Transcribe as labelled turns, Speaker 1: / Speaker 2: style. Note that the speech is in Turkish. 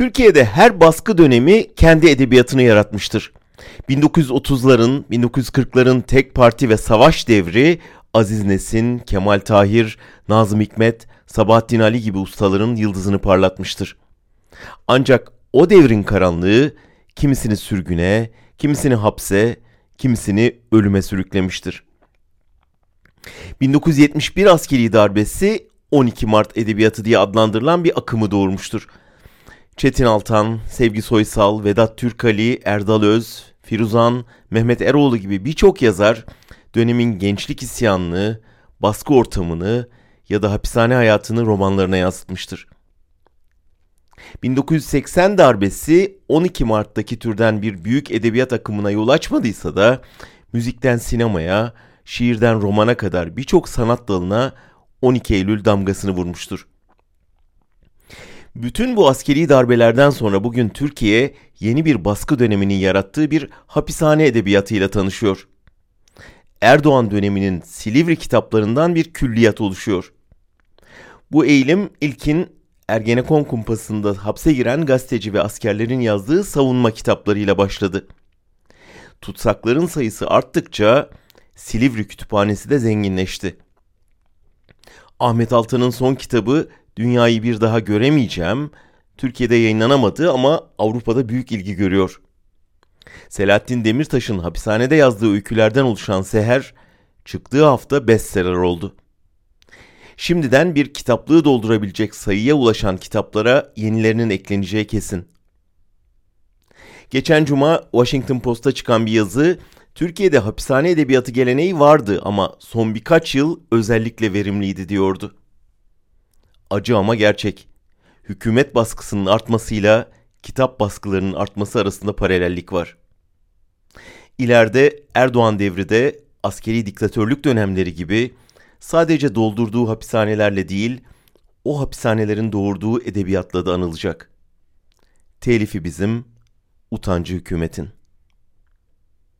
Speaker 1: Türkiye'de her baskı dönemi kendi edebiyatını yaratmıştır. 1930'ların, 1940'ların tek parti ve savaş devri Aziz Nesin, Kemal Tahir, Nazım Hikmet, Sabahattin Ali gibi ustaların yıldızını parlatmıştır. Ancak o devrin karanlığı kimisini sürgüne, kimisini hapse, kimisini ölüme sürüklemiştir. 1971 askeri darbesi 12 Mart edebiyatı diye adlandırılan bir akımı doğurmuştur. Çetin Altan, Sevgi Soysal, Vedat Türkali, Erdal Öz, Firuzan, Mehmet Eroğlu gibi birçok yazar dönemin gençlik isyanını, baskı ortamını ya da hapishane hayatını romanlarına yansıtmıştır. 1980 darbesi 12 Mart'taki türden bir büyük edebiyat akımına yol açmadıysa da müzikten sinemaya, şiirden romana kadar birçok sanat dalına 12 Eylül damgasını vurmuştur. Bütün bu askeri darbelerden sonra bugün Türkiye yeni bir baskı döneminin yarattığı bir hapishane edebiyatıyla tanışıyor. Erdoğan döneminin Silivri kitaplarından bir külliyat oluşuyor. Bu eğilim ilkin Ergenekon kumpasında hapse giren gazeteci ve askerlerin yazdığı savunma kitaplarıyla başladı. Tutsakların sayısı arttıkça Silivri kütüphanesi de zenginleşti. Ahmet Altan'ın son kitabı Dünyayı Bir Daha Göremeyeceğim, Türkiye'de yayınlanamadı ama Avrupa'da büyük ilgi görüyor. Selahattin Demirtaş'ın hapishanede yazdığı öykülerden oluşan Seher, çıktığı hafta bestseller oldu. Şimdiden bir kitaplığı doldurabilecek sayıya ulaşan kitaplara yenilerinin ekleneceği kesin. Geçen cuma Washington Post'a çıkan bir yazı, Türkiye'de hapishane edebiyatı geleneği vardı ama son birkaç yıl özellikle verimliydi diyordu. Acı ama gerçek. Hükümet baskısının artmasıyla kitap baskılarının artması arasında paralellik var. İleride Erdoğan devri de askeri diktatörlük dönemleri gibi sadece doldurduğu hapishanelerle değil, o hapishanelerin doğurduğu edebiyatla da anılacak. Telifi bizim, utancı hükümetin.